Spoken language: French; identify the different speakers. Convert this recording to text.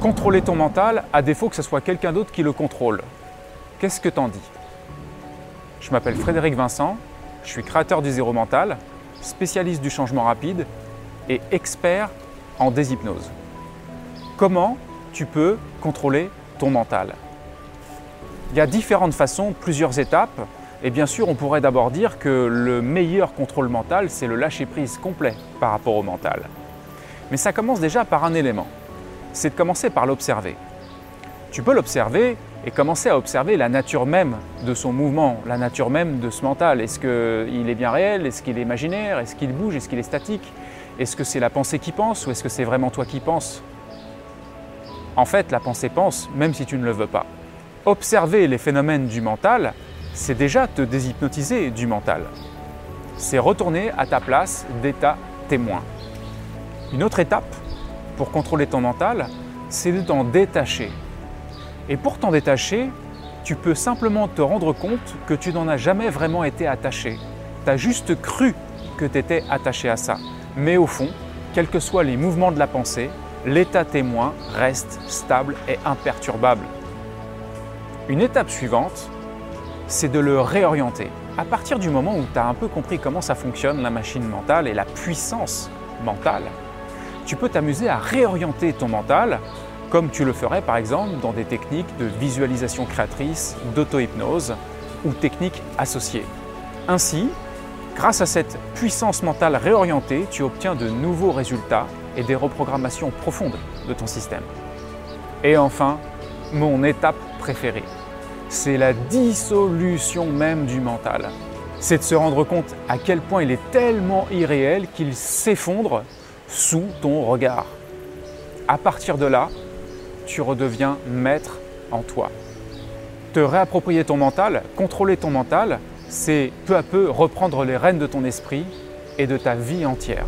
Speaker 1: Contrôler ton mental, à défaut que ce soit quelqu'un d'autre qui le contrôle. Qu'est-ce que t'en dis? Je m'appelle Frédéric Vincent, je suis créateur du zéro mental, spécialiste du changement rapide et expert en déshypnose. Comment tu peux contrôler ton mental? Il y a différentes façons, plusieurs étapes. Et bien sûr, on pourrait d'abord dire que le meilleur contrôle mental, c'est le lâcher-prise complet par rapport au mental. Mais ça commence déjà par un élément, c'est de commencer par l'observer. Tu peux l'observer et commencer à observer la nature même de son mouvement, la nature même de ce mental. Est-ce qu'il est bien réel? Est-ce qu'il est imaginaire? Est-ce qu'il bouge? Est-ce qu'il est statique? Est-ce que c'est la pensée qui pense ou est-ce que c'est vraiment toi qui penses? En fait, la pensée pense même si tu ne le veux pas. Observer les phénomènes du mental, c'est déjà te déshypnotiser du mental. C'est retourner à ta place d'état témoin. Une autre étape pour contrôler ton mental, c'est de t'en détacher. Et pour t'en détacher, tu peux simplement te rendre compte que tu n'en as jamais vraiment été attaché. Tu as juste cru que tu étais attaché à ça. Mais au fond, quels que soient les mouvements de la pensée, l'état témoin reste stable et imperturbable. Une étape suivante, c'est de le réorienter. À partir du moment où tu as un peu compris comment ça fonctionne, la machine mentale et la puissance mentale, tu peux t'amuser à réorienter ton mental comme tu le ferais par exemple dans des techniques de visualisation créatrice, d'auto-hypnose ou techniques associées. Ainsi, grâce à cette puissance mentale réorientée, tu obtiens de nouveaux résultats et des reprogrammations profondes de ton système. Et enfin, mon étape préférée, c'est la dissolution même du mental. C'est de se rendre compte à quel point il est tellement irréel qu'il s'effondre sous ton regard. À partir de là, tu redeviens maître en toi. Te réapproprier ton mental, contrôler ton mental, c'est peu à peu reprendre les rênes de ton esprit et de ta vie entière.